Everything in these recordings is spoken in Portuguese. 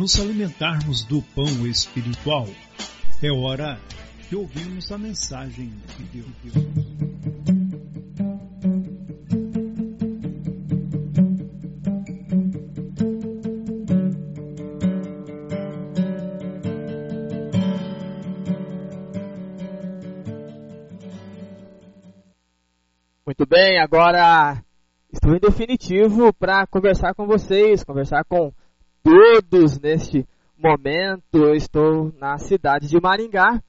Nos alimentarmos do pão espiritual. É hora de ouvirmos a mensagem de Deus. Muito bem, agora estou em definitivo para conversar com vocês, conversar com todos neste momento. Eu estou na cidade de Maringá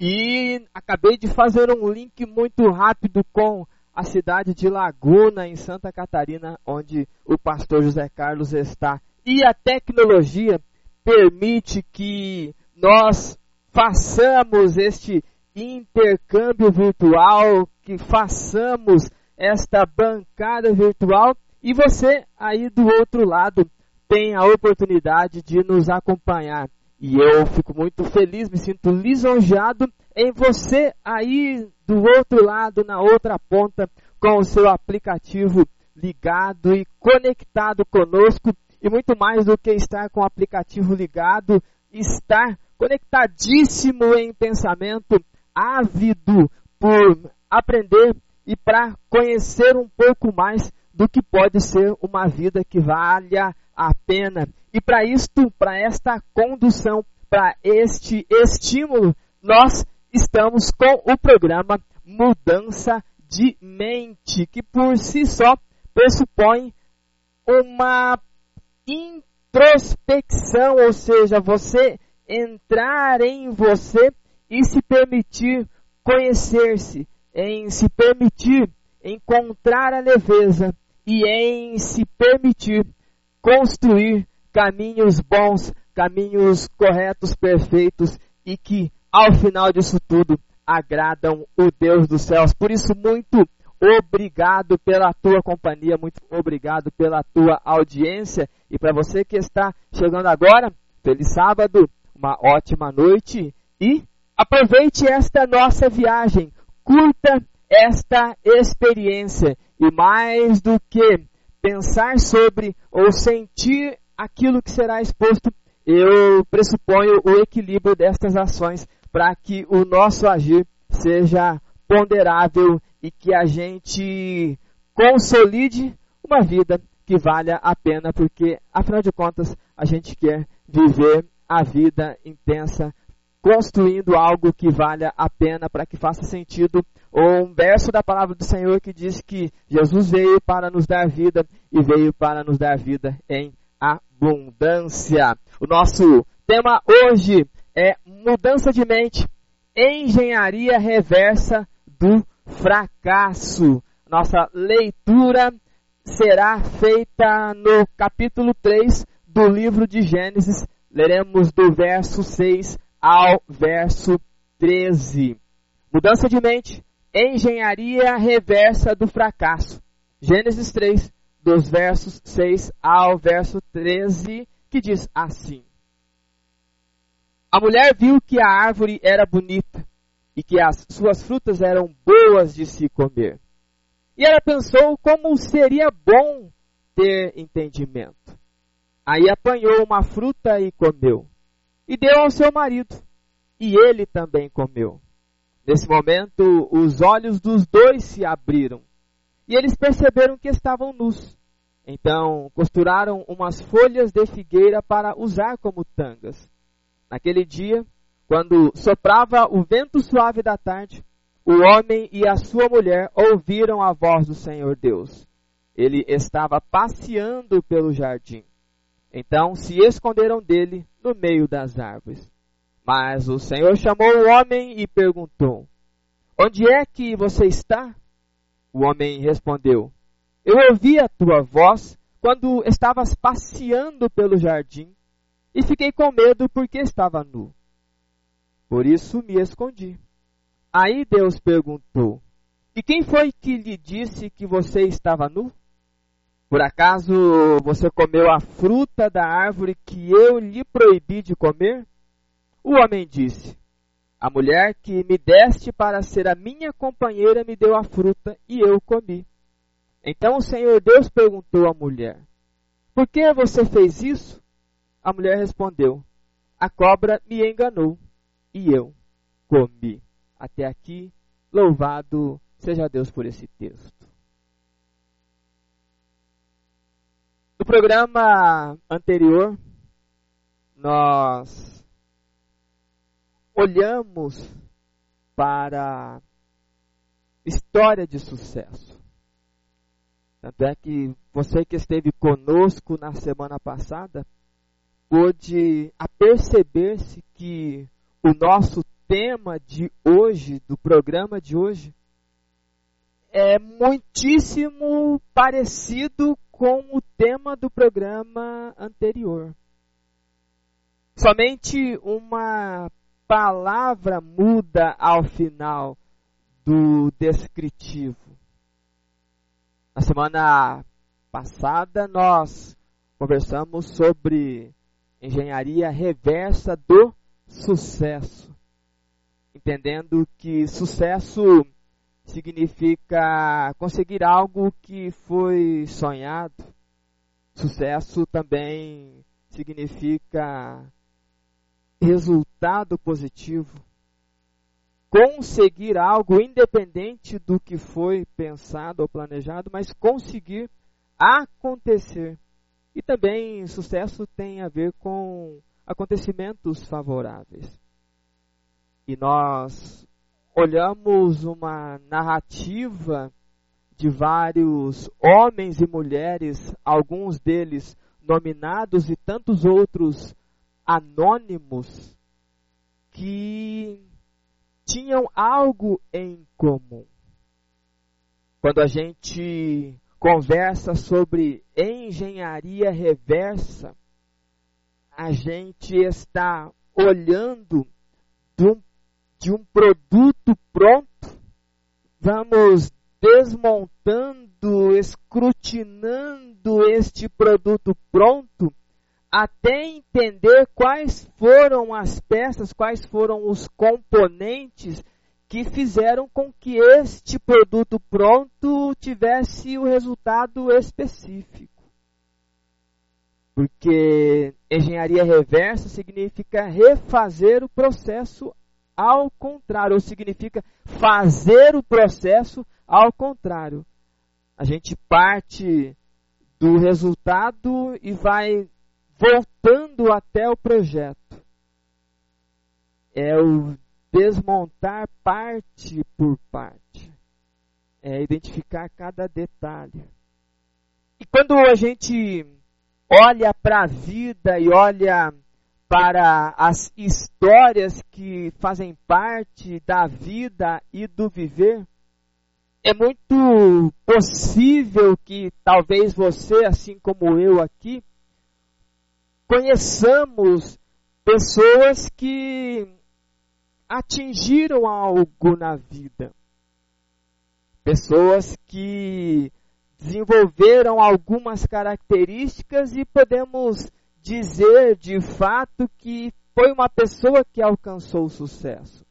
e acabei de fazer um link muito rápido com a cidade de Laguna, em Santa Catarina, onde o pastor José Carlos está. E a tecnologia permite que nós façamos este intercâmbio virtual, que façamos esta bancada virtual e você aí do outro lado tem a oportunidade de nos acompanhar. E eu fico muito feliz, me sinto lisonjeado em você aí do outro lado, na outra ponta, com o seu aplicativo ligado e conectado conosco. E muito mais do que estar com o aplicativo ligado, estar conectadíssimo em pensamento, ávido por aprender e para conhecer um pouco mais do que pode ser uma vida que valha a pena. E para isto, para esta condução, para este estímulo, nós estamos com o programa Mudança de Mente, que por si só pressupõe uma introspecção, ou seja, você entrar em você e se permitir conhecer-se, em se permitir encontrar a leveza e em se permitir construir caminhos bons, caminhos corretos, perfeitos e que ao final disso tudo agradam o Deus dos céus. Por isso, muito obrigado pela tua companhia, muito obrigado pela tua audiência e para você que está chegando agora, feliz sábado, uma ótima noite e aproveite esta nossa viagem, curta esta experiência e mais do que pensar sobre ou sentir aquilo que será exposto, eu pressuponho o equilíbrio destas ações para que o nosso agir seja ponderável e que a gente consolide uma vida que valha a pena, porque afinal de contas a gente quer viver a vida intensa, construindo algo que valha a pena para que faça sentido. Um verso da palavra do Senhor que diz que Jesus veio para nos dar vida e veio para nos dar vida em abundância. O nosso tema hoje é mudança de mente, engenharia reversa do fracasso. Nossa leitura será feita no capítulo 3 do livro de Gênesis. Leremos do verso 6 ao verso 13. Mudança de mente, engenharia reversa do fracasso. Gênesis 3, dos versos 6 ao verso 13, que diz assim: A mulher viu que a árvore era bonita e que as suas frutas eram boas de se comer. E ela pensou como seria bom ter entendimento. Aí apanhou uma fruta e comeu. E deu ao seu marido. E ele também comeu. Nesse momento, os olhos dos dois se abriram. E eles perceberam que estavam nus. Então, costuraram umas folhas de figueira para usar como tangas. Naquele dia, quando soprava o vento suave da tarde, o homem e a sua mulher ouviram a voz do Senhor Deus. Ele estava passeando pelo jardim. Então se esconderam dele no meio das árvores. Mas o Senhor chamou o homem e perguntou: Onde é que você está? O homem respondeu: Eu ouvi a tua voz quando estavas passeando pelo jardim e fiquei com medo porque estava nu. Por isso me escondi. Aí Deus perguntou: E quem foi que lhe disse que você estava nu? Por acaso você comeu a fruta da árvore que eu lhe proibi de comer? O homem disse: A mulher que me deste para ser a minha companheira me deu a fruta e eu comi. Então o Senhor Deus perguntou à mulher: Por que você fez isso? A mulher respondeu: A cobra me enganou e eu comi. Até aqui, louvado seja Deus por esse texto. No programa anterior, nós olhamos para história de sucesso. Tanto é que você que esteve conosco na semana passada pôde aperceber-se que o nosso tema de hoje, do programa de hoje, é muitíssimo parecido com o tema do programa anterior. Somente uma palavra muda ao final do descritivo. Na semana passada nós conversamos sobre engenharia reversa do sucesso entendendo que sucesso significa conseguir algo que foi sonhado. Sucesso também significa resultado positivo. Conseguir algo independente do que foi pensado ou planejado, mas conseguir acontecer. E também sucesso tem a ver com acontecimentos favoráveis e nós olhamos uma narrativa de vários homens e mulheres, alguns deles nominados e tantos outros anônimos, que tinham algo em comum. Quando a gente conversa sobre engenharia reversa, a gente está olhando de um de um produto pronto, vamos desmontando, escrutinando este produto pronto até entender quais foram as peças, quais foram os componentes que fizeram com que este produto pronto tivesse o resultado específico. Porque engenharia reversa significa refazer o processo ao contrário, ou significa fazer o processo ao contrário. A gente parte do resultado e vai voltando até o projeto. É o desmontar parte por parte. É identificar cada detalhe. E quando a gente olha para a vida e olha para as histórias que fazem parte da vida e do viver, é muito possível que talvez você, assim como eu aqui, conheçamos pessoas que atingiram algo na vida. Pessoas que desenvolveram algumas características e podemos dizer de fato que foi uma pessoa que alcançou o sucesso.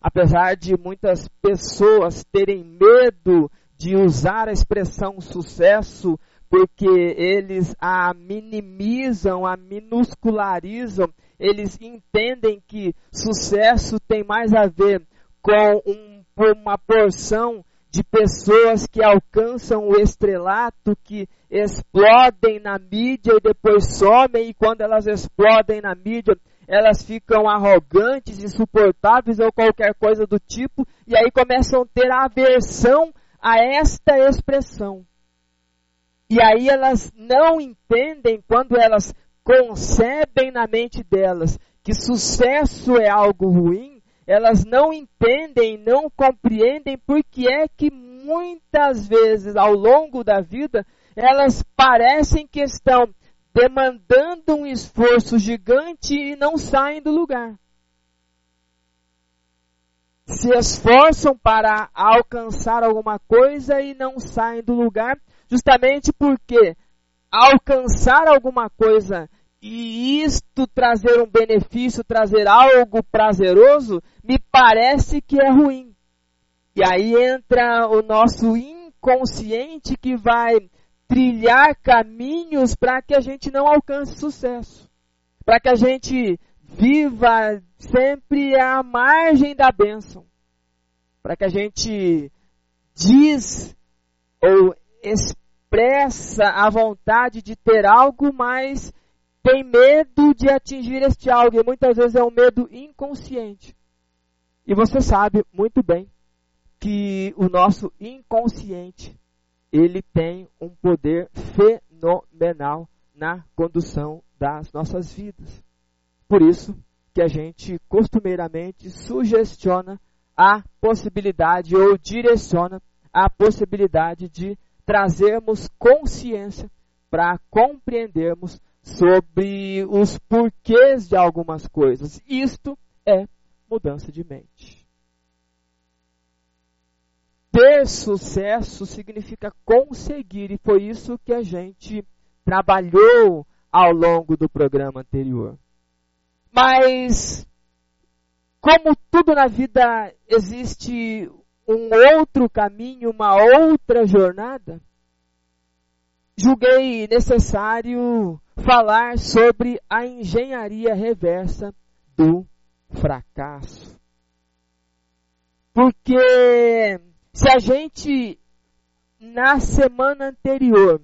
Apesar de muitas pessoas terem medo de usar a expressão sucesso porque eles a minimizam, a minuscularizam, eles entendem que sucesso tem mais a ver com um, uma porção de pessoas que alcançam o estrelato, que explodem na mídia e depois somem, e quando elas explodem na mídia, elas ficam arrogantes, insuportáveis ou qualquer coisa do tipo, e aí começam a ter aversão a esta expressão. E aí elas não entendem quando elas concebem na mente delas que sucesso é algo ruim, elas não entendem, não compreendem por que é que muitas vezes ao longo da vida elas parecem que estão demandando um esforço gigante e não saem do lugar. Se esforçam para alcançar alguma coisa e não saem do lugar, justamente porque alcançar alguma coisa e isto trazer um benefício, trazer algo prazeroso, me parece que é ruim. E aí entra o nosso inconsciente que vai trilhar caminhos para que a gente não alcance sucesso. Para que a gente viva sempre à margem da bênção. Para que a gente diz ou expressa a vontade de ter algo, mas tem medo de atingir este algo. E muitas vezes é um medo inconsciente. E você sabe muito bem que o nosso inconsciente ele tem um poder fenomenal na condução das nossas vidas. Por isso que a gente costumeiramente sugestiona a possibilidade ou direciona a possibilidade de trazermos consciência para compreendermos sobre os porquês de algumas coisas. Isto é mudança de mente. Ter sucesso significa conseguir, e foi isso que a gente trabalhou ao longo do programa anterior. Mas, como tudo na vida existe um outro caminho, uma outra jornada, julguei necessário falar sobre a engenharia reversa do fracasso. Porque se a gente, na semana anterior,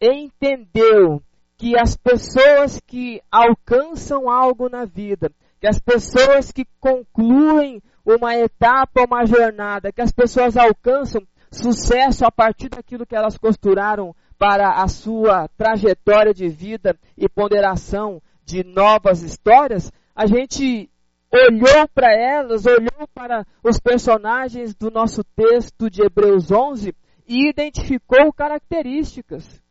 entendeu que as pessoas que alcançam algo na vida, que as pessoas que concluem uma etapa, uma jornada, que as pessoas alcançam sucesso a partir daquilo que elas costuraram para a sua trajetória de vida e ponderação de novas histórias, a gente olhou para elas, olhou para os personagens do nosso texto de Hebreus 11 e identificou características.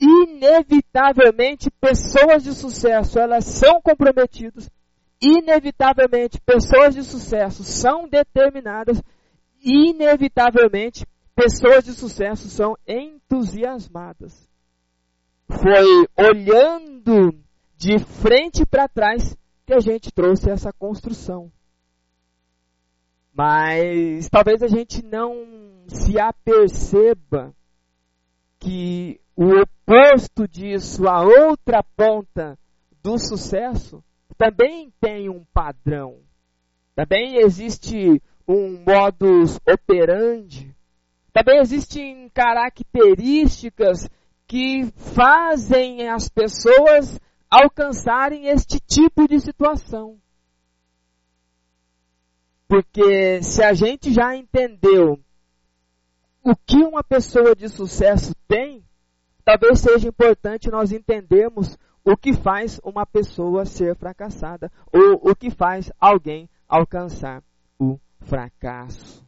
Inevitavelmente, pessoas de sucesso, elas são comprometidas. Inevitavelmente, pessoas de sucesso são determinadas. Inevitavelmente, pessoas de sucesso são entusiasmadas. Foi olhando de frente para trás que a gente trouxe essa construção. Mas talvez a gente não se aperceba que o oposto disso, a outra ponta do sucesso, também tem um padrão. Também existe um modus operandi. Também existem características que fazem as pessoas alcançarem este tipo de situação. Porque se a gente já entendeu o que uma pessoa de sucesso tem, talvez seja importante nós entendermos o que faz uma pessoa ser fracassada ou o que faz alguém alcançar o fracasso.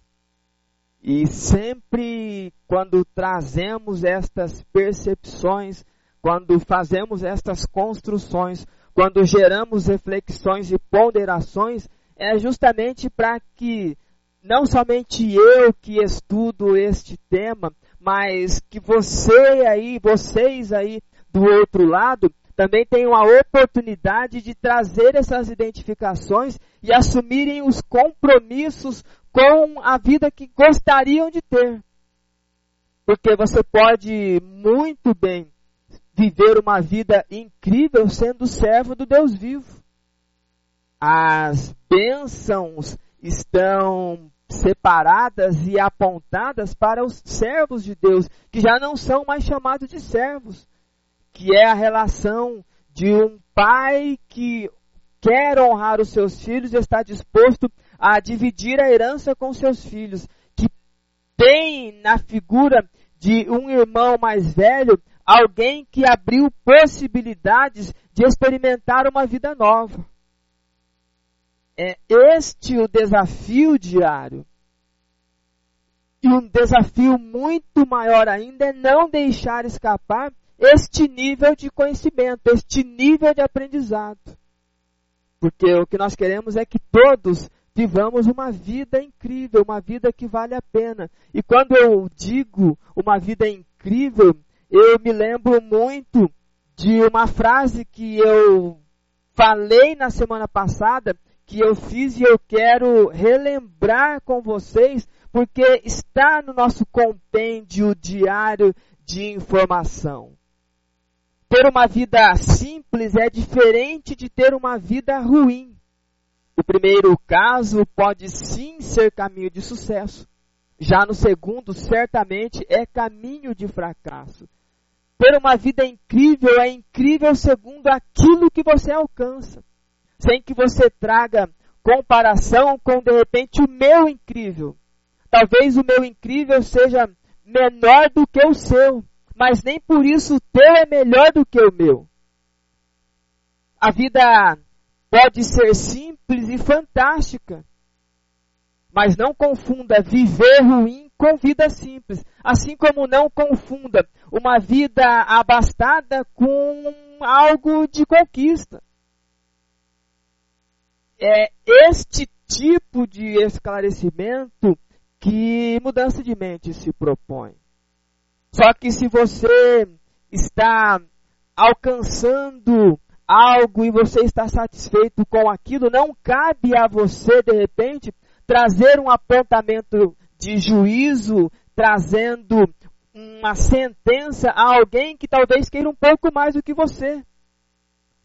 E sempre quando trazemos estas percepções, quando fazemos estas construções, quando geramos reflexões e ponderações, é justamente para que não somente eu que estudo este tema, mas que você aí, vocês aí do outro lado, também tenham a oportunidade de trazer essas identificações e assumirem os compromissos com a vida que gostariam de ter. Porque você pode muito bem viver uma vida incrível sendo servo do Deus vivo. As bênçãos estão separadas e apontadas para os servos de Deus, que já não são mais chamados de servos, que é a relação de um pai que quer honrar os seus filhos e está disposto a dividir a herança com seus filhos, que tem na figura de um irmão mais velho alguém que abriu possibilidades de experimentar uma vida nova. É este o desafio diário. E um desafio muito maior ainda é não deixar escapar este nível de conhecimento, este nível de aprendizado. Porque o que nós queremos é que todos vivamos uma vida incrível, uma vida que vale a pena. E quando eu digo uma vida incrível, eu me lembro muito de uma frase que eu falei na semana passada, que eu fiz e eu quero relembrar com vocês, porque está no nosso compêndio diário de informação. Ter uma vida simples é diferente de ter uma vida ruim. O primeiro caso pode sim ser caminho de sucesso. Já no segundo, certamente é caminho de fracasso. Ter uma vida incrível é incrível segundo aquilo que você alcança sem que você traga comparação com de repente o meu incrível. Talvez o meu incrível seja menor do que o seu, mas nem por isso o teu é melhor do que o meu. A vida pode ser simples e fantástica, mas não confunda viver ruim com vida simples, assim como não confunda uma vida abastada com algo de conquista é este tipo de esclarecimento que mudança de mente se propõe. Só que se você está alcançando algo e você está satisfeito com aquilo, não cabe a você, de repente, trazer um apontamento de juízo, trazendo uma sentença a alguém que talvez queira um pouco mais do que você.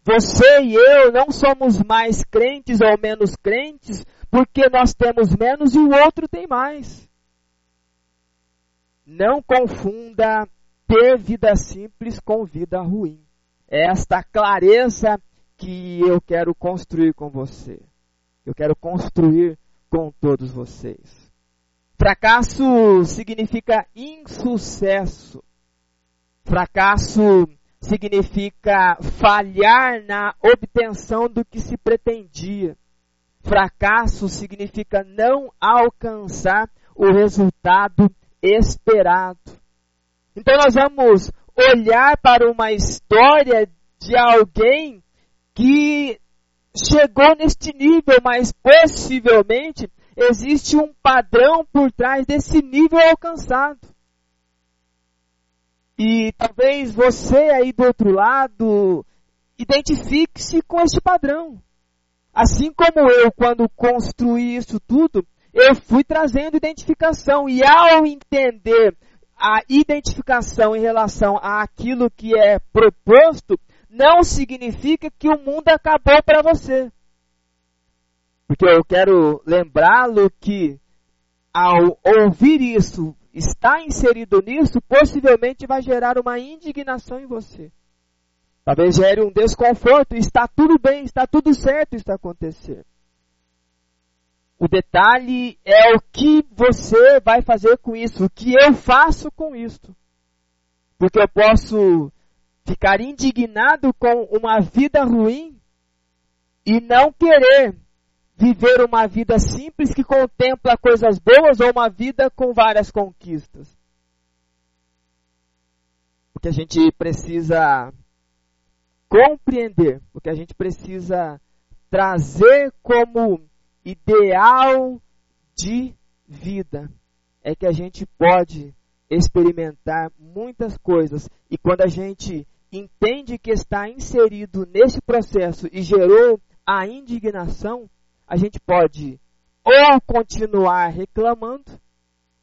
Você e eu não somos mais crentes ou menos crentes porque nós temos menos e o outro tem mais. Não confunda ter vida simples com vida ruim. É esta clareza que eu quero construir com você. Eu quero construir com todos vocês. Fracasso significa insucesso. Fracasso significa falhar na obtenção do que se pretendia. Fracasso significa não alcançar o resultado esperado. Então nós vamos olhar para uma história de alguém que chegou neste nível, mas possivelmente existe um padrão por trás desse nível alcançado. E talvez você aí do outro lado identifique-se com este padrão. Assim como eu, quando construí isso tudo, eu fui trazendo identificação. E ao entender a identificação em relação àquilo que é proposto, não significa que o mundo acabou para você. Porque eu quero lembrá-lo que ao ouvir isso, está inserido nisso, possivelmente vai gerar uma indignação em você. Talvez gere um desconforto, está tudo bem, está tudo certo está acontecendo. O detalhe é o que você vai fazer com isso, o que eu faço com isso. Porque eu posso ficar indignado com uma vida ruim e não querer viver uma vida simples que contempla coisas boas ou uma vida com várias conquistas. O que a gente precisa compreender, o que a gente precisa trazer como ideal de vida é que a gente pode experimentar muitas coisas e quando a gente entende que está inserido nesse processo e gerou a indignação, a gente pode ou continuar reclamando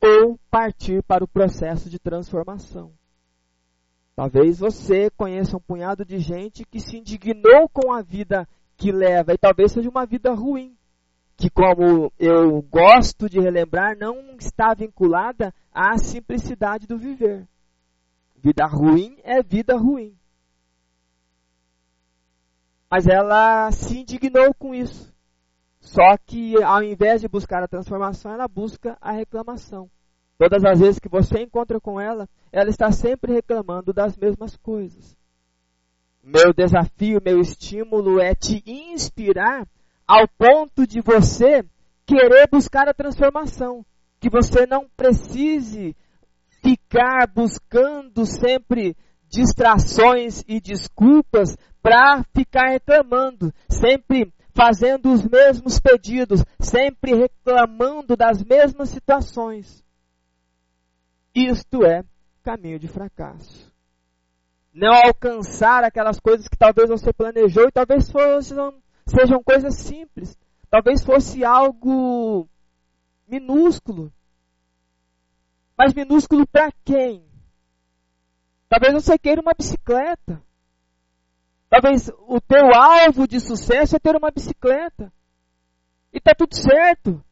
ou partir para o processo de transformação. Talvez você conheça um punhado de gente que se indignou com a vida que leva e talvez seja uma vida ruim, que como eu gosto de relembrar, não está vinculada à simplicidade do viver. Vida ruim é vida ruim. Mas ela se indignou com isso. Só que ao invés de buscar a transformação, ela busca a reclamação. Todas as vezes que você encontra com ela, ela está sempre reclamando das mesmas coisas. Meu desafio, meu estímulo é te inspirar ao ponto de você querer buscar a transformação. Que você não precise ficar buscando sempre distrações e desculpas para ficar reclamando, sempre fazendo os mesmos pedidos, sempre reclamando das mesmas situações. Isto é caminho de fracasso. Não alcançar aquelas coisas que talvez você planejou e talvez fossem, sejam coisas simples. Talvez fosse algo minúsculo. Mas minúsculo para quem? Talvez você queira uma bicicleta. Talvez o teu alvo de sucesso é ter uma bicicleta. E está tudo certo.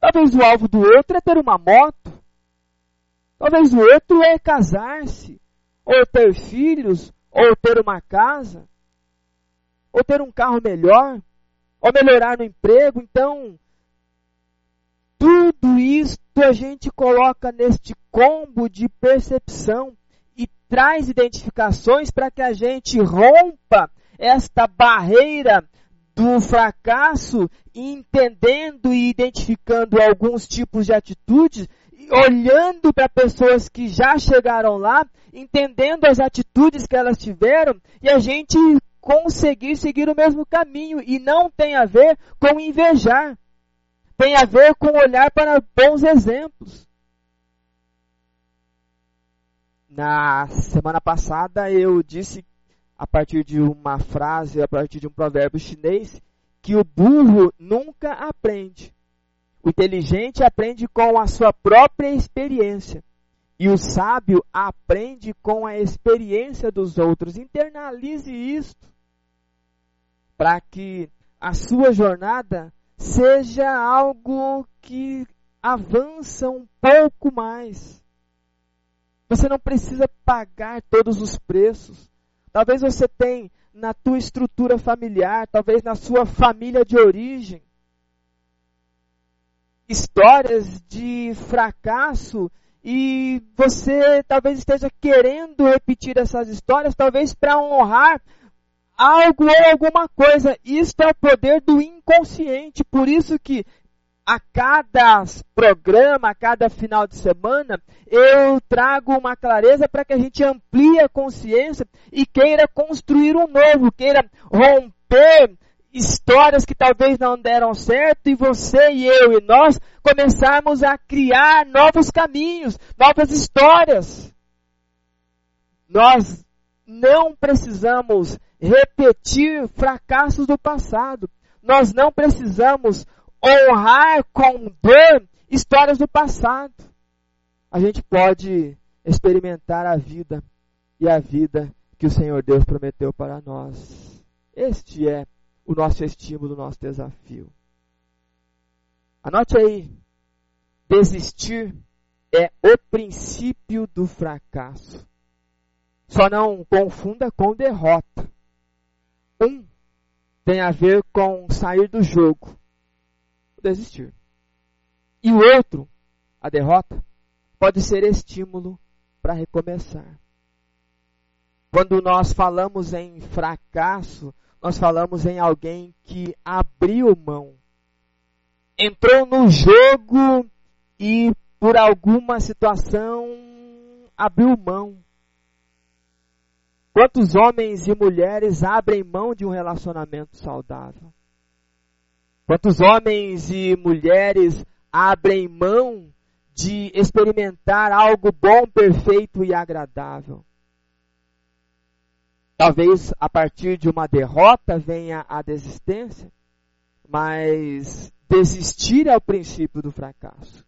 Talvez o alvo do outro é ter uma moto. Talvez o outro é casar-se, ou ter filhos, ou ter uma casa, ou ter um carro melhor, ou melhorar no emprego. Então, tudo isto a gente coloca neste combo de percepção e traz identificações para que a gente rompa esta barreira do fracasso, entendendo e identificando alguns tipos de atitudes olhando para pessoas que já chegaram lá, entendendo as atitudes que elas tiveram e a gente conseguir seguir o mesmo caminho e não tem a ver com invejar. Tem a ver com olhar para bons exemplos. Na semana passada eu disse a partir de uma frase, a partir de um provérbio chinês, que o burro nunca aprende. O inteligente aprende com a sua própria experiência. E o sábio aprende com a experiência dos outros. Internalize isto para que a sua jornada seja algo que avança um pouco mais. Você não precisa pagar todos os preços. Talvez você tenha na tua estrutura familiar, talvez na sua família de origem, histórias de fracasso e você talvez esteja querendo repetir essas histórias, talvez para honrar algo ou alguma coisa. Isto é o poder do inconsciente. Por isso que a cada programa, a cada final de semana, eu trago uma clareza para que a gente amplie a consciência e queira construir um novo, queira romper histórias que talvez não deram certo e você e eu e nós começarmos a criar novos caminhos, novas histórias. Nós não precisamos repetir fracassos do passado. Nós não precisamos honrar com dor histórias do passado. A gente pode experimentar a vida e a vida que o Senhor Deus prometeu para nós. Este é o nosso estímulo, o nosso desafio. Anote aí. Desistir é o princípio do fracasso. Só não confunda com derrota. Um tem a ver com sair do jogo, desistir. E o outro, a derrota, pode ser estímulo para recomeçar. Quando nós falamos em fracasso, nós falamos em alguém que abriu mão, entrou no jogo e por alguma situação abriu mão. Quantos homens e mulheres abrem mão de um relacionamento saudável? Quantos homens e mulheres abrem mão de experimentar algo bom, perfeito e agradável? Talvez a partir de uma derrota venha a desistência, mas desistir é o princípio do fracasso.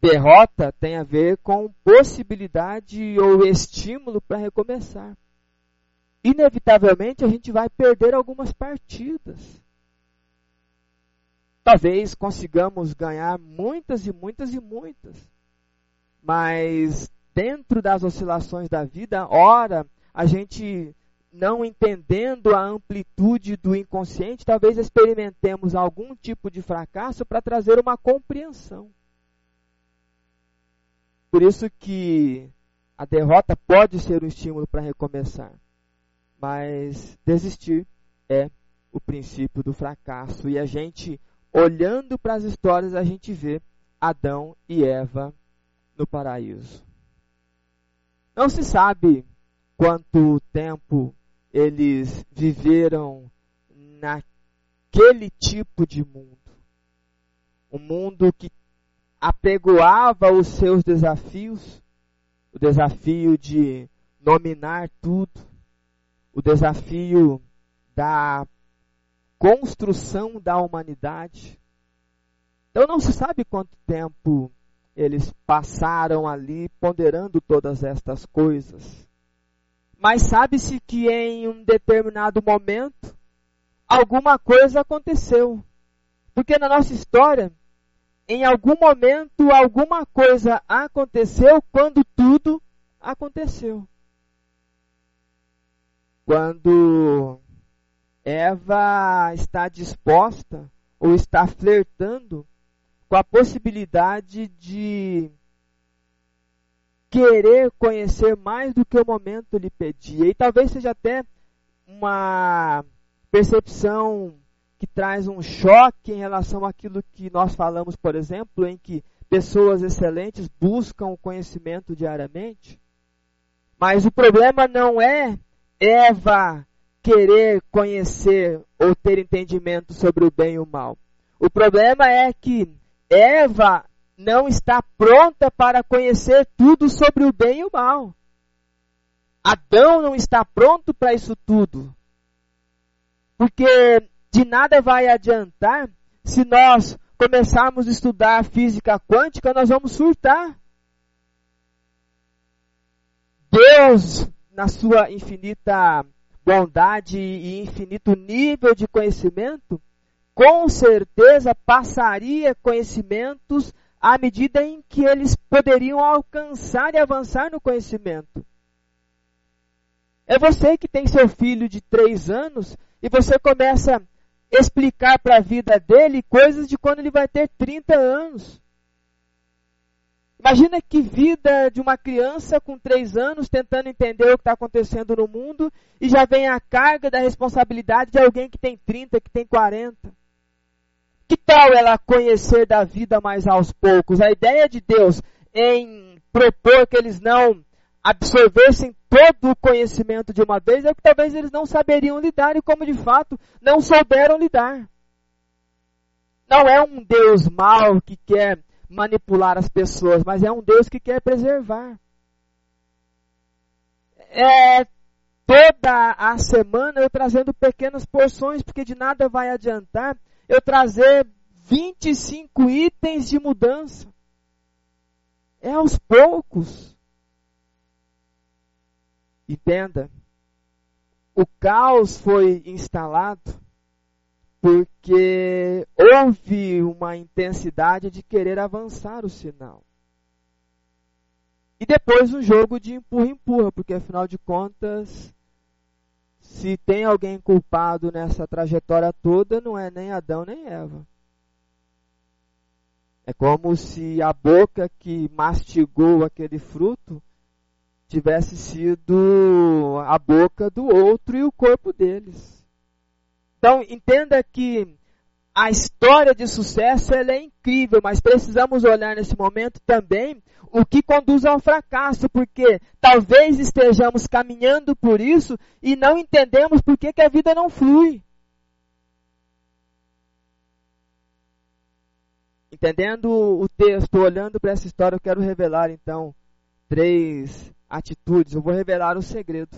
Derrota tem a ver com possibilidade ou estímulo para recomeçar. Inevitavelmente a gente vai perder algumas partidas. Talvez consigamos ganhar muitas e muitas e muitas. Mas dentro das oscilações da vida, ora a gente não entendendo a amplitude do inconsciente, talvez experimentemos algum tipo de fracasso para trazer uma compreensão. Por isso que a derrota pode ser um estímulo para recomeçar. Mas desistir é o princípio do fracasso. E a gente, olhando para as histórias, a gente vê Adão e Eva no paraíso. Não se sabe quanto tempo eles viveram naquele tipo de mundo. Um mundo que apregoava os seus desafios, o desafio de dominar tudo, o desafio da construção da humanidade. Então não se sabe quanto tempo eles passaram ali ponderando todas estas coisas. Mas sabe-se que em um determinado momento alguma coisa aconteceu. Porque na nossa história em algum momento alguma coisa aconteceu quando tudo aconteceu. Quando Eva está disposta ou está flertando com a possibilidade de querer conhecer mais do que o momento lhe pedia. E talvez seja até uma percepção que traz um choque em relação àquilo que nós falamos, por exemplo, em que pessoas excelentes buscam o conhecimento diariamente. Mas o problema não é Eva querer conhecer ou ter entendimento sobre o bem e o mal. O problema é que Eva não está pronta para conhecer tudo sobre o bem e o mal. Adão não está pronto para isso tudo. Porque de nada vai adiantar se nós começarmos a estudar física quântica, nós vamos surtar. Deus, na sua infinita bondade e infinito nível de conhecimento, com certeza passaria conhecimentos à medida em que eles poderiam alcançar e avançar no conhecimento. É você que tem seu filho de três anos e você começa explicar para a vida dele coisas de quando ele vai ter 30 anos. Imagina que vida de uma criança com 3 anos tentando entender o que está acontecendo no mundo e já vem a carga da responsabilidade de alguém que tem 30, que tem 40. Que tal ela conhecer da vida mais aos poucos? A ideia de Deus em propor que eles não absorvessem todo o conhecimento de uma vez, é que talvez eles não saberiam lidar e como de fato não souberam lidar. Não é um Deus mau que quer manipular as pessoas, mas é um Deus que quer preservar. É toda a semana eu trazendo pequenas porções, porque de nada vai adiantar eu trazer 25 itens de mudança. É aos poucos. Entenda, o caos foi instalado porque houve uma intensidade de querer avançar o sinal. E depois um jogo de empurra-empurra, porque afinal de contas, se tem alguém culpado nessa trajetória toda, não é nem Adão nem Eva. É como se a boca que mastigou aquele fruto tivesse sido a boca do outro e o corpo deles. Então, entenda que a história de sucesso ela é incrível, mas precisamos olhar nesse momento também o que conduz ao fracasso, porque talvez estejamos caminhando por isso e não entendemos por que, que a vida não flui. Entendendo o texto, olhando para essa história, eu quero revelar então três atitudes. Eu vou revelar o segredo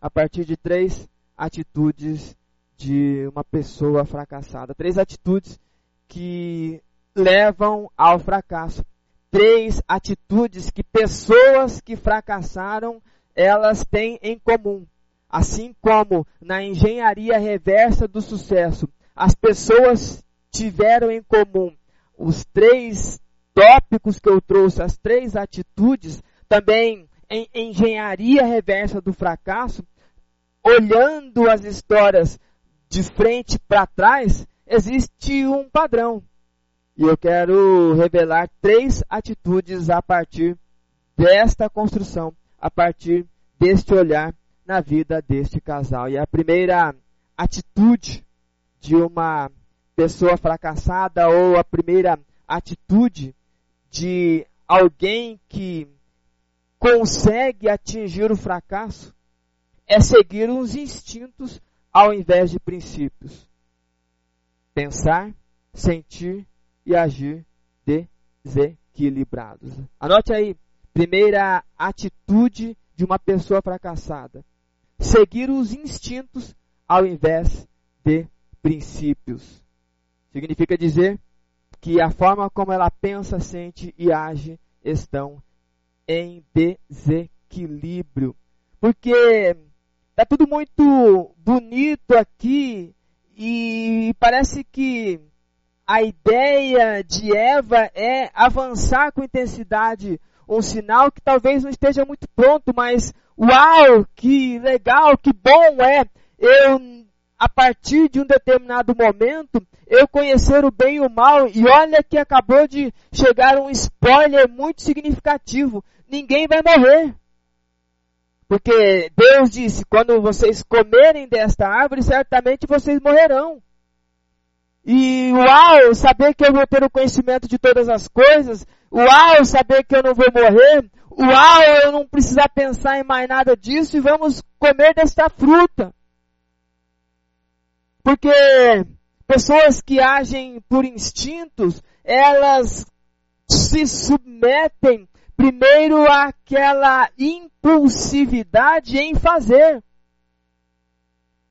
a partir de três atitudes de uma pessoa fracassada. Três atitudes que levam ao fracasso. Três atitudes que pessoas que fracassaram elas têm em comum. Assim como na engenharia reversa do sucesso, as pessoas tiveram em comum os três tópicos que eu trouxe, as três atitudes, também em engenharia reversa do fracasso, olhando as histórias de frente para trás, existe um padrão. E eu quero revelar três atitudes a partir desta construção, a partir deste olhar na vida deste casal. E a primeira atitude de uma pessoa fracassada ou a primeira atitude de alguém que consegue atingir o fracasso é seguir os instintos ao invés de princípios. Pensar, sentir e agir desequilibrados. Anote aí, primeira atitude de uma pessoa fracassada: seguir os instintos ao invés de princípios. Significa dizer que a forma como ela pensa, sente e age estão em desequilíbrio. Porque Tá tudo muito bonito aqui e parece que a ideia de Eva é avançar com intensidade, um sinal que talvez não esteja muito pronto, mas uau, que legal, que bom é eu a partir de um determinado momento eu conhecer o bem e o mal e olha que acabou de chegar um spoiler muito significativo. Ninguém vai morrer. Porque Deus disse: quando vocês comerem desta árvore, certamente vocês morrerão. E uau, saber que eu vou ter o conhecimento de todas as coisas, uau, saber que eu não vou morrer, uau, eu não precisar pensar em mais nada disso e vamos comer desta fruta. Porque pessoas que agem por instintos, elas se submetem Primeiro, aquela impulsividade em fazer.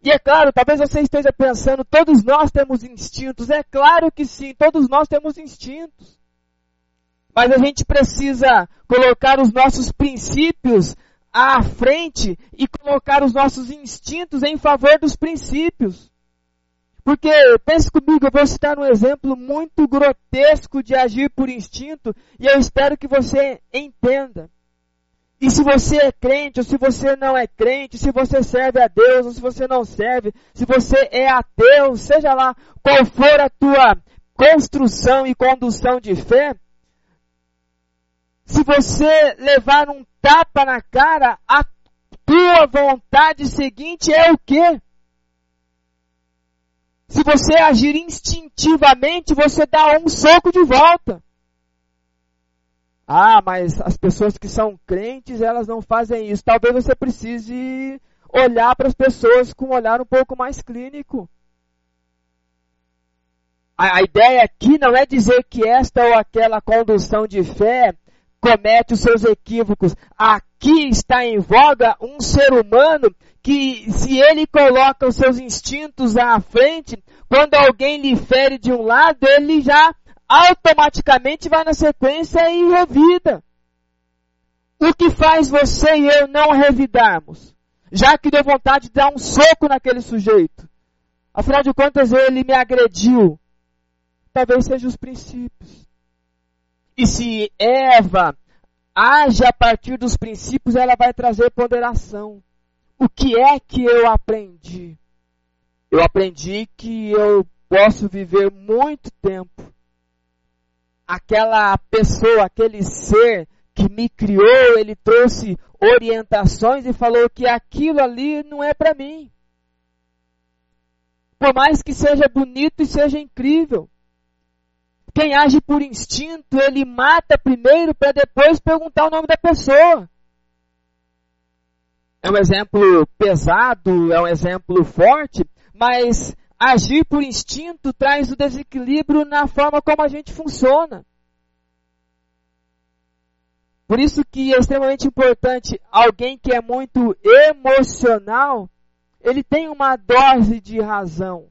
E é claro, talvez você esteja pensando, todos nós temos instintos. É claro que sim, todos nós temos instintos. Mas a gente precisa colocar os nossos princípios à frente e colocar os nossos instintos em favor dos princípios. Porque, pense comigo, eu vou citar um exemplo muito grotesco de agir por instinto e eu espero que você entenda. E se você é crente ou se você não é crente, se você serve a Deus ou se você não serve, se você é ateu, seja lá qual for a tua construção e condução de fé, se você levar um tapa na cara, a tua vontade seguinte é o quê? Se você agir instintivamente, você dá um soco de volta. Ah, mas as pessoas que são crentes, elas não fazem isso. Talvez você precise olhar para as pessoas com um olhar um pouco mais clínico. A, a ideia aqui não é dizer que esta ou aquela condução de fé comete os seus equívocos. Aqui está em voga um ser humano que se ele coloca os seus instintos à frente, quando alguém lhe fere de um lado, ele já automaticamente vai na sequência e revida. O que faz você e eu não revidarmos? Já que deu vontade de dar um soco naquele sujeito. Afinal de contas, ele me agrediu. Talvez sejam os princípios. E se Eva age a partir dos princípios, ela vai trazer ponderação. O que é que eu aprendi? Eu aprendi que eu posso viver muito tempo. Aquela pessoa, aquele ser que me criou, ele trouxe orientações e falou que aquilo ali não é para mim. Por mais que seja bonito e seja incrível. Quem age por instinto, ele mata primeiro para depois perguntar o nome da pessoa. É um exemplo pesado, é um exemplo forte, mas agir por instinto traz o desequilíbrio na forma como a gente funciona. Por isso que é extremamente importante alguém que é muito emocional, ele tem uma dose de razão.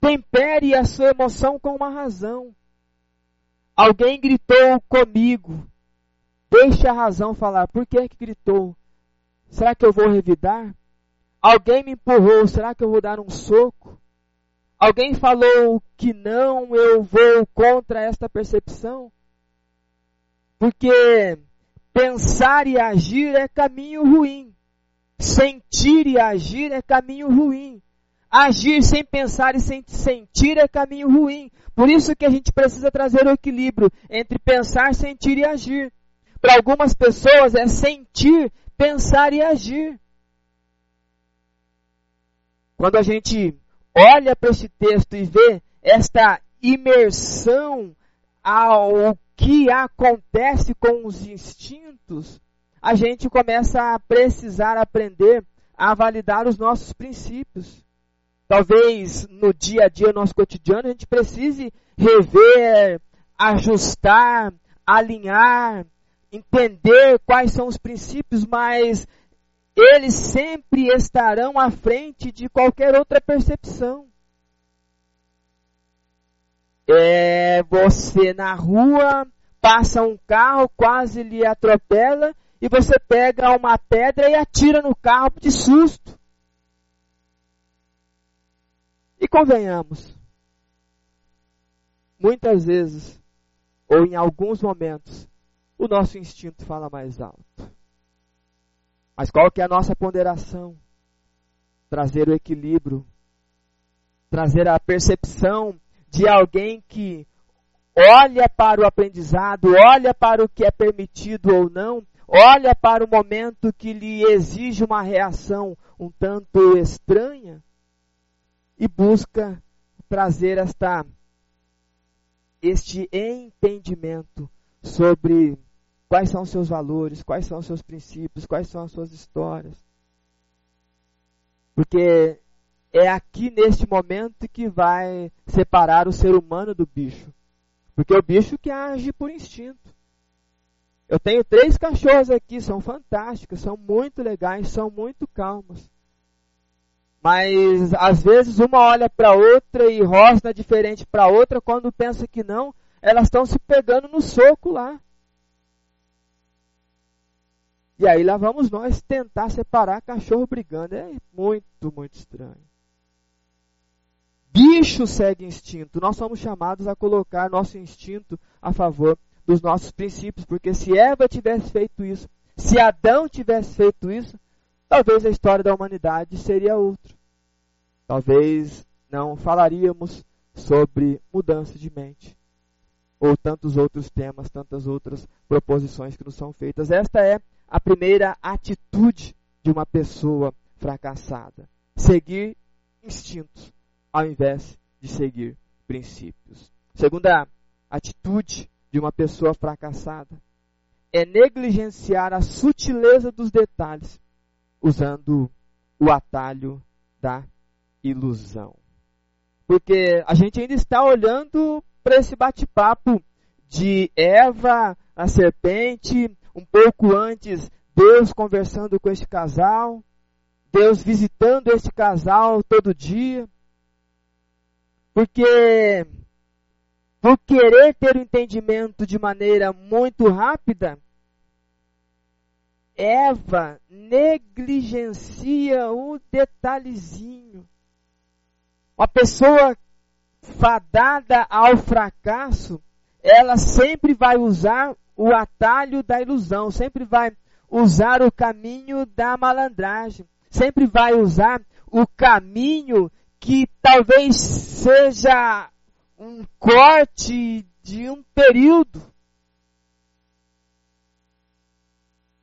Tempere a sua emoção com uma razão. Alguém gritou comigo. Deixe a razão falar. Por que que gritou? Será que eu vou revidar? Alguém me empurrou. Será que eu vou dar um soco? Alguém falou que não, eu vou contra esta percepção? Porque Pensar e agir é caminho ruim. Sentir e agir é caminho ruim. Agir sem pensar e sem sentir é caminho ruim. Por isso que a gente precisa trazer o equilíbrio entre pensar, sentir e agir. Para algumas pessoas é sentir, pensar e agir. Quando a gente olha para este texto e vê esta imersão ao que acontece com os instintos, a gente começa a precisar aprender a validar os nossos princípios. Talvez no dia a dia, no nosso cotidiano, a gente precise rever, ajustar, alinhar, entender quais são os princípios, mas eles sempre estarão à frente de qualquer outra percepção é, você na rua passa um carro, quase lhe atropela, e você pega uma pedra e atira no carro de susto. E convenhamos, muitas vezes, ou em alguns momentos, o nosso instinto fala mais alto. Mas qual que é a nossa ponderação? Trazer o equilíbrio, trazer a percepção de alguém que olha para o aprendizado, olha para o que é permitido ou não, olha para o momento que lhe exige uma reação um tanto estranha e busca trazer esta este entendimento sobre quais são os seus valores, quais são os seus princípios, quais são as suas histórias. Porque é aqui neste momento que vai separar o ser humano do bicho. Porque o bicho que age por instinto. Eu tenho três cachorros aqui, são fantásticos, são muito legais, são muito calmos. Mas às vezes uma olha para outra e rosna diferente para outra, quando pensa que não, elas estão se pegando no soco lá. E aí lá vamos nós tentar separar cachorro brigando. É muito, muito estranho. Bicho segue instinto. Nós somos chamados a colocar nosso instinto a favor dos nossos princípios, porque se Eva tivesse feito isso, se Adão tivesse feito isso, talvez a história da humanidade seria outra. Talvez não falaríamos sobre mudança de mente ou tantos outros temas, tantas outras proposições que nos são feitas. Esta é a primeira atitude de uma pessoa fracassada: seguir instintos ao invés de seguir princípios. Segunda atitude de uma pessoa fracassada é negligenciar a sutileza dos detalhes usando o atalho da ilusão. Porque a gente ainda está olhando para esse bate-papo de Eva, a serpente, um pouco antes Deus conversando com este casal, Deus visitando este casal todo dia, porque por querer ter o entendimento de maneira muito rápida, Eva negligencia o detalhezinho. Uma pessoa fadada ao fracasso, ela sempre vai usar o atalho da ilusão, sempre vai usar o caminho da malandragem, sempre vai usar o caminho que talvez seja um corte de um período.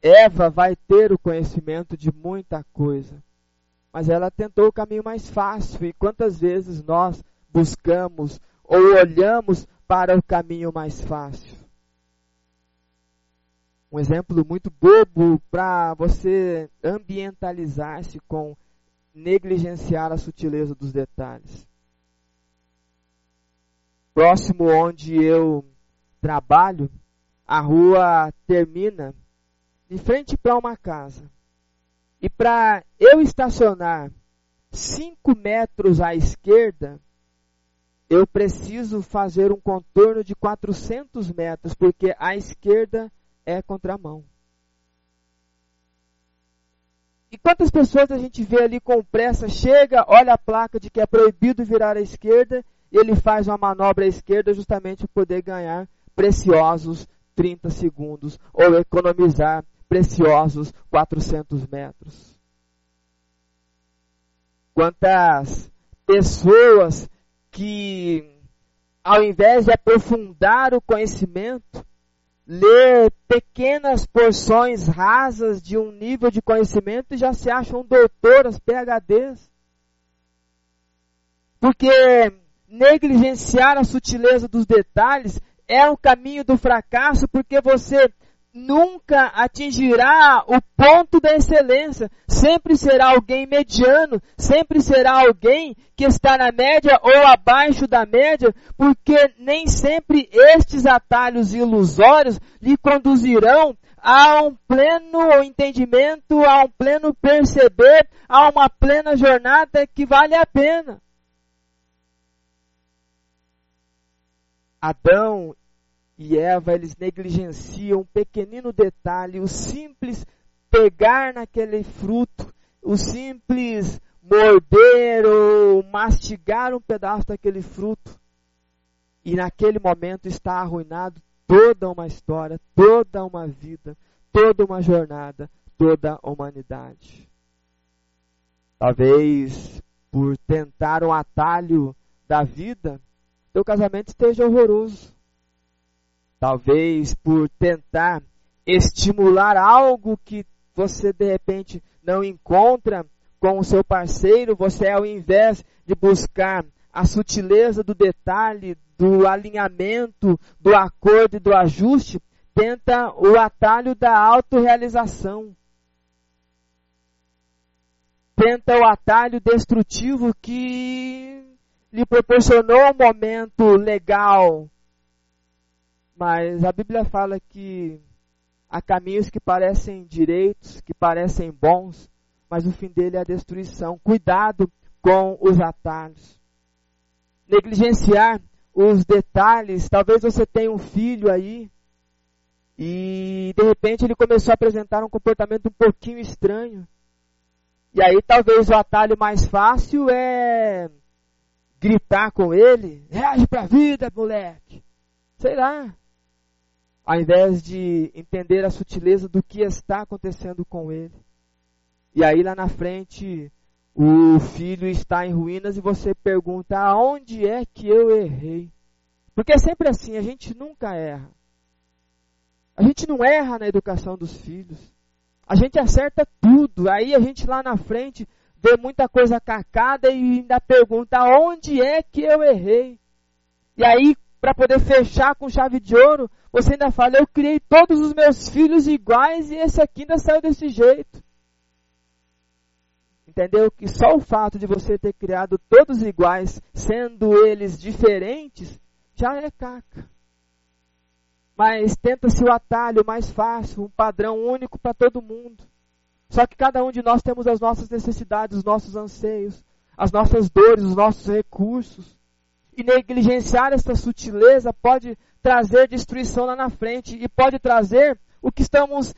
Eva vai ter o conhecimento de muita coisa. Mas ela tentou o caminho mais fácil. E quantas vezes nós buscamos ou olhamos para o caminho mais fácil? Um exemplo muito bobo para você ambientalizar-se com negligenciar a sutileza dos detalhes. Próximo onde eu trabalho, a rua termina de frente para uma casa. E para eu estacionar 5 metros à esquerda, eu preciso fazer um contorno de 400 metros, porque a esquerda é contramão. E quantas pessoas a gente vê ali com pressa, chega, olha a placa de que é proibido virar à esquerda, e ele faz uma manobra à esquerda justamente para poder ganhar preciosos 30 segundos, ou economizar preciosos 400 metros. Quantas pessoas que, ao invés de aprofundar o conhecimento, ler pequenas porções rasas de um nível de conhecimento e já se acham doutoras, PHDs. Porque negligenciar a sutileza dos detalhes é o caminho do fracasso, porque você nunca atingirá o ponto da excelência. Sempre será alguém mediano, sempre será alguém que está na média ou abaixo da média, porque nem sempre estes atalhos ilusórios lhe conduzirão a um pleno entendimento, a um pleno perceber, a uma plena jornada que vale a pena. Adão e Eva, eles negligenciam um pequenino detalhe, o simples pegar naquele fruto, o simples morder ou mastigar um pedaço daquele fruto. E naquele momento está arruinado toda uma história, toda uma vida, toda uma jornada, toda a humanidade. Talvez por tentar um atalho da vida, teu casamento esteja horroroso. Talvez por tentar estimular algo que você de repente não encontra com o seu parceiro, você ao invés de buscar a sutileza do detalhe, do alinhamento, do acordo e do ajuste, tenta o atalho da autorrealização. Tenta o atalho destrutivo que lhe proporcionou um momento legal, mas a Bíblia fala que há caminhos que parecem direitos, que parecem bons, mas o fim dele é a destruição. Cuidado com os atalhos. Negligenciar os detalhes. Talvez você tenha um filho aí e de repente ele começou a apresentar um comportamento um pouquinho estranho. E aí talvez o atalho mais fácil é gritar com ele, reage pra vida, moleque. Sei lá ao invés de entender a sutileza do que está acontecendo com ele. E aí lá na frente, o filho está em ruínas e você pergunta: aonde é que eu errei? Porque é sempre assim, a gente nunca erra. A gente não erra na educação dos filhos. A gente acerta tudo. Aí a gente lá na frente vê muita coisa cacada e ainda pergunta: aonde é que eu errei? E aí, para poder fechar com chave de ouro, você ainda fala, eu criei todos os meus filhos iguais e esse aqui ainda saiu desse jeito. Entendeu? Que só o fato de você ter criado todos iguais, sendo eles diferentes, já é caca. Mas tenta-se o atalho mais fácil, um padrão único para todo mundo. Só que cada um de nós temos as nossas necessidades, os nossos anseios, as nossas dores, os nossos recursos. E negligenciar essa sutileza pode trazer destruição lá na frente e pode trazer o que estamos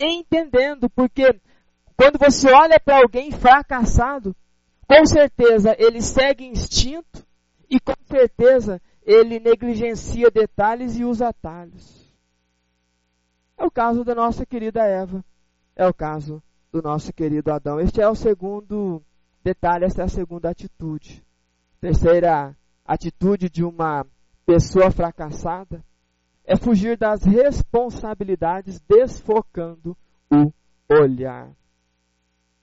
entendendo, porque quando você olha para alguém fracassado, com certeza ele segue instinto e com certeza ele negligencia detalhes e usa atalhos. É o caso da nossa querida Eva, é o caso do nosso querido Adão. Este é o segundo detalhe, esta é a segunda atitude. Terceira atitude de uma pessoa fracassada é fugir das responsabilidades desfocando o olhar.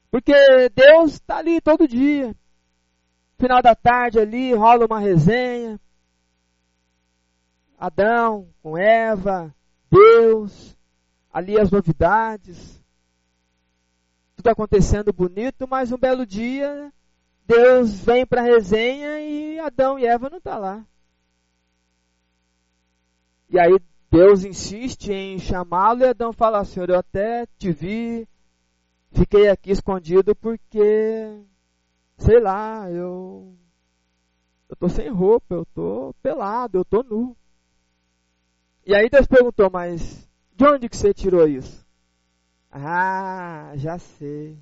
Porque Deus está ali todo dia. Final da tarde ali, rola uma resenha. Adão com Eva, Deus, ali as novidades. Tudo acontecendo bonito, mas um belo dia Deus vem para a resenha e Adão e Eva não tá lá. E aí Deus insiste em chamá-lo e Adão fala: Senhor, eu até te vi, fiquei aqui escondido porque, sei lá, eu eu tô sem roupa, eu tô pelado, eu tô nu. E aí Deus perguntou, mas de onde que você tirou isso? Ah, já sei.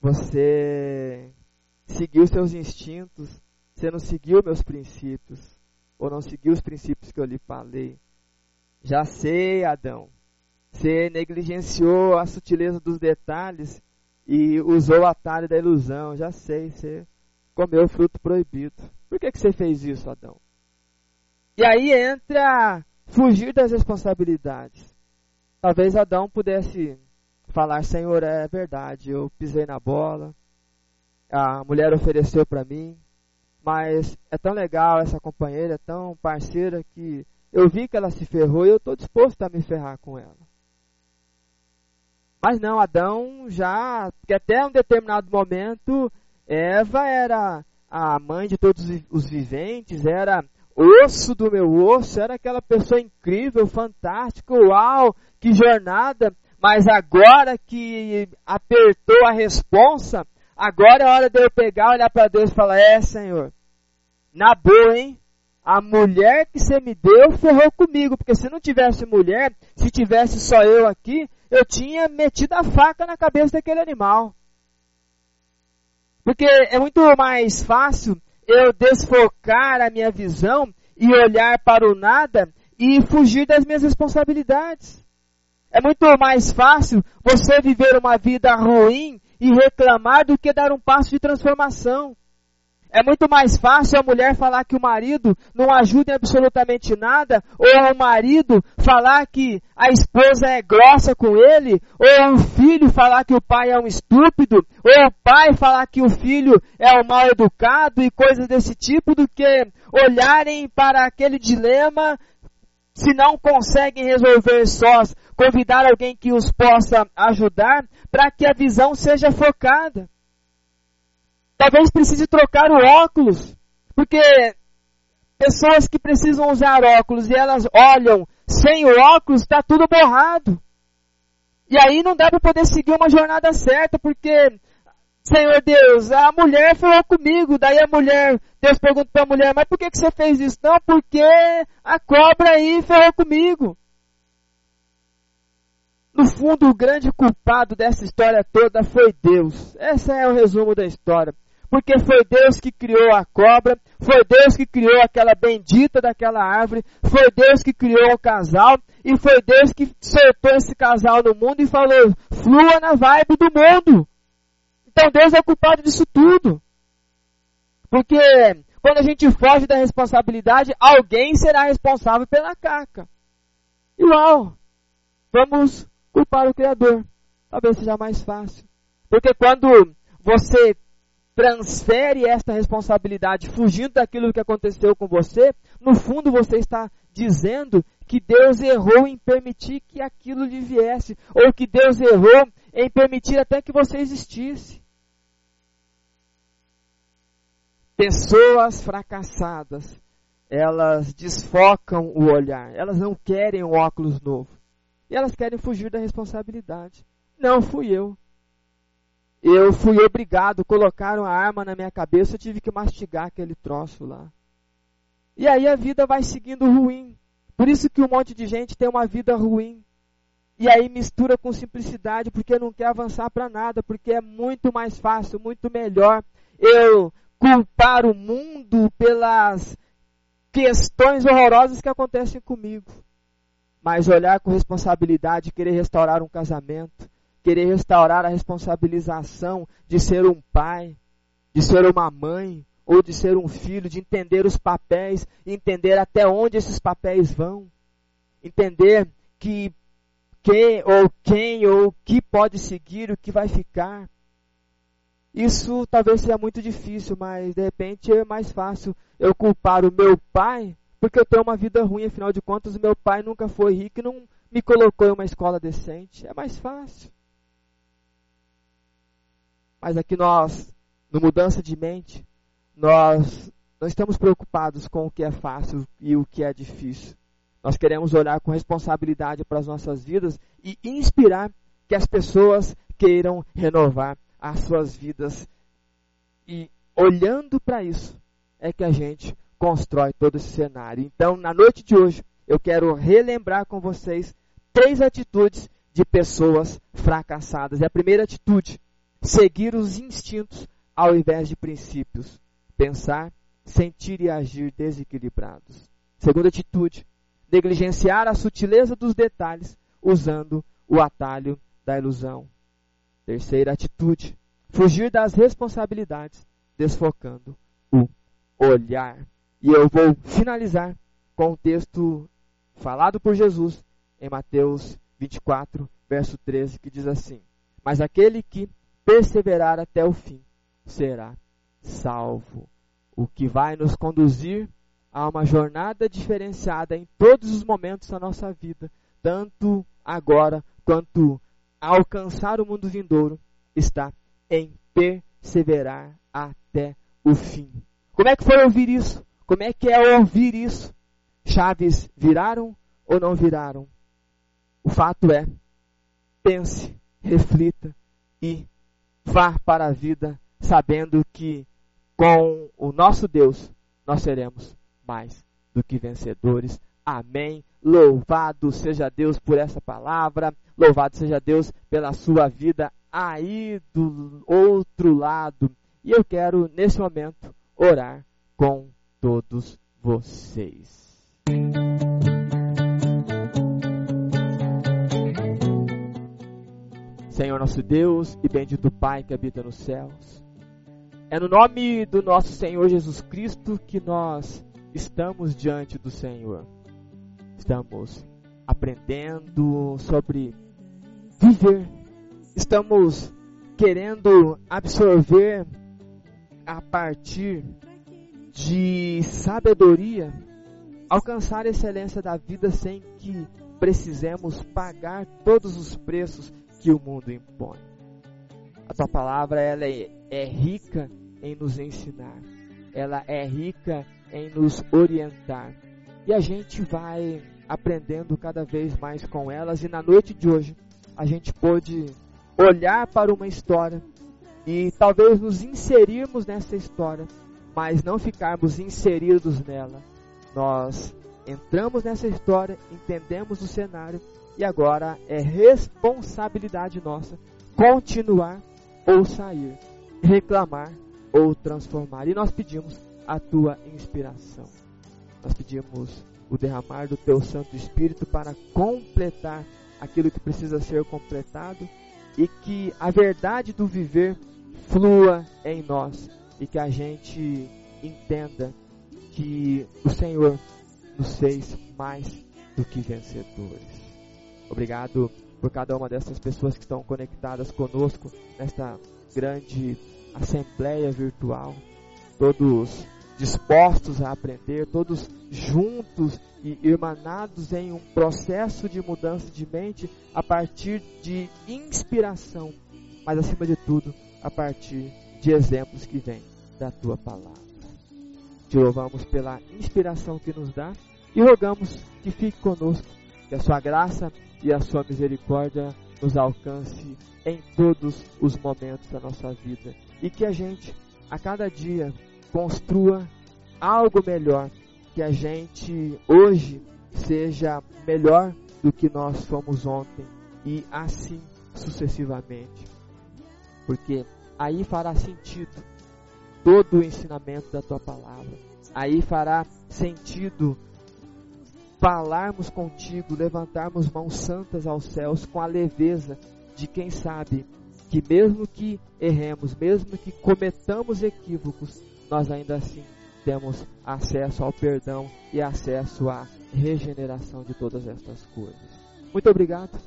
Você seguiu seus instintos, você não seguiu meus princípios, ou não seguiu os princípios que eu lhe falei. Já sei, Adão. Você negligenciou a sutileza dos detalhes e usou o atalho da ilusão. Já sei, você comeu o fruto proibido. Por que, que você fez isso, Adão? E aí entra fugir das responsabilidades. Talvez Adão pudesse falar: Senhor, é verdade, eu pisei na bola, a mulher ofereceu para mim, mas é tão legal essa companheira, é tão parceira que eu vi que ela se ferrou e eu estou disposto a me ferrar com ela. Mas não, Adão já, porque até um determinado momento, Eva era a mãe de todos os viventes, era osso do meu osso, era aquela pessoa incrível, fantástica, uau, que jornada. Mas agora que apertou a responsa, agora é hora de eu pegar, olhar para Deus e falar: É, Senhor, na boa, hein? a mulher que você me deu ferrou comigo, porque se não tivesse mulher, se tivesse só eu aqui, eu tinha metido a faca na cabeça daquele animal. Porque é muito mais fácil eu desfocar a minha visão e olhar para o nada e fugir das minhas responsabilidades. É muito mais fácil você viver uma vida ruim e reclamar do que dar um passo de transformação. É muito mais fácil a mulher falar que o marido não ajuda em absolutamente nada, ou o marido falar que a esposa é grossa com ele, ou o filho falar que o pai é um estúpido, ou o pai falar que o filho é um mal educado e coisas desse tipo, do que olharem para aquele dilema se não conseguem resolver sós, convidar alguém que os possa ajudar para que a visão seja focada. Talvez precise trocar o óculos, porque pessoas que precisam usar óculos e elas olham sem o óculos, está tudo borrado. E aí não dá para poder seguir uma jornada certa, porque, Senhor Deus, a mulher falou comigo, daí a mulher, Deus pergunta para a mulher, mas por que, que você fez isso? Não, porque a cobra aí ferrou comigo. No fundo, o grande culpado dessa história toda foi Deus. Esse é o resumo da história porque foi Deus que criou a cobra, foi Deus que criou aquela bendita daquela árvore, foi Deus que criou o casal, e foi Deus que soltou esse casal no mundo e falou, flua na vibe do mundo. Então Deus é culpado disso tudo. Porque quando a gente foge da responsabilidade, alguém será responsável pela caca. E uau, vamos culpar o Criador. Talvez seja mais fácil. Porque quando você transfere esta responsabilidade fugindo daquilo que aconteceu com você, no fundo você está dizendo que Deus errou em permitir que aquilo lhe viesse, ou que Deus errou em permitir até que você existisse. Pessoas fracassadas, elas desfocam o olhar, elas não querem um óculos novo, e elas querem fugir da responsabilidade. Não fui eu, eu fui obrigado, colocaram a arma na minha cabeça, eu tive que mastigar aquele troço lá. E aí a vida vai seguindo ruim. Por isso que um monte de gente tem uma vida ruim. E aí mistura com simplicidade, porque não quer avançar para nada, porque é muito mais fácil, muito melhor eu culpar o mundo pelas questões horrorosas que acontecem comigo. Mas olhar com responsabilidade, querer restaurar um casamento, querer restaurar a responsabilização de ser um pai, de ser uma mãe, ou de ser um filho, de entender os papéis, entender até onde esses papéis vão, entender que quem ou quem ou o que pode seguir, o que vai ficar. Isso talvez seja muito difícil, mas de repente é mais fácil eu culpar o meu pai porque eu tenho uma vida ruim, afinal de contas, o meu pai nunca foi rico e não me colocou em uma escola decente. É mais fácil. Mas aqui nós, no mudança de mente, nós não estamos preocupados com o que é fácil e o que é difícil. Nós queremos olhar com responsabilidade para as nossas vidas e inspirar que as pessoas queiram renovar as suas vidas. E olhando para isso, é que a gente constrói todo esse cenário. Então, na noite de hoje, eu quero relembrar com vocês três atitudes de pessoas fracassadas. E a primeira atitude, seguir os instintos ao invés de princípios. Pensar, sentir e agir desequilibrados. Segunda atitude, negligenciar a sutileza dos detalhes usando o atalho da ilusão. Terceira atitude, fugir das responsabilidades desfocando o olhar. E eu vou finalizar com o texto falado por Jesus em Mateus 24, verso 13, que diz assim: Mas aquele que perseverar até o fim será salvo. O que vai nos conduzir a uma jornada diferenciada em todos os momentos da nossa vida, tanto agora quanto alcançar o mundo vindouro, está em perseverar até o fim. Como é que foi ouvir isso? Como é que é ouvir isso? Chaves viraram ou não viraram? O fato é, pense, reflita e vá para a vida sabendo que com o nosso Deus nós seremos mais do que vencedores. Amém. Louvado seja Deus por essa palavra. Louvado seja Deus pela sua vida aí do outro lado. E eu quero, nesse momento, orar com todos vocês. Senhor nosso Deus e bendito Pai que habita nos céus. É no nome do nosso Senhor Jesus Cristo que nós estamos diante do Senhor. Estamos aprendendo sobre viver. Estamos querendo absorver a partir de sabedoria, alcançar a excelência da vida sem que precisemos pagar todos os preços que o mundo impõe. A tua palavra ela é, é rica em nos ensinar, ela é rica em nos orientar. E a gente vai aprendendo cada vez mais com elas. E na noite de hoje, a gente pôde olhar para uma história e talvez nos inserirmos nessa história mas não ficarmos inseridos nela. Nós entramos nessa história, entendemos o cenário e agora é responsabilidade nossa continuar ou sair, reclamar ou transformar. E nós pedimos a tua inspiração. Nós pedimos o derramar do teu Santo Espírito para completar aquilo que precisa ser completado e que a verdade do viver flua em nós e que a gente entenda que o Senhor nos fez mais do que vencedores. Obrigado por cada uma dessas pessoas que estão conectadas conosco nesta grande assembleia virtual, todos dispostos a aprender, todos juntos e irmanados em um processo de mudança de mente a partir de inspiração, mas acima de tudo, a partir de exemplos que vêm da tua palavra. Te louvamos pela inspiração que nos dá e rogamos que fique conosco, que a sua graça e a sua misericórdia nos alcance em todos os momentos da nossa vida e que a gente a cada dia construa algo melhor, que a gente hoje seja melhor do que nós fomos ontem e assim sucessivamente. Porque aí fará sentido todo o ensinamento da tua palavra. Aí fará sentido falarmos contigo, levantarmos mãos santas aos céus com a leveza de quem sabe que mesmo que erremos, mesmo que cometamos equívocos, nós ainda assim temos acesso ao perdão e acesso à regeneração de todas estas coisas. Muito obrigado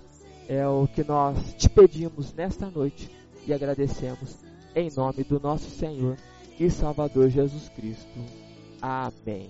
É o que nós te pedimos nesta noite e agradecemos em nome do nosso Senhor e Salvador Jesus Cristo. Amém.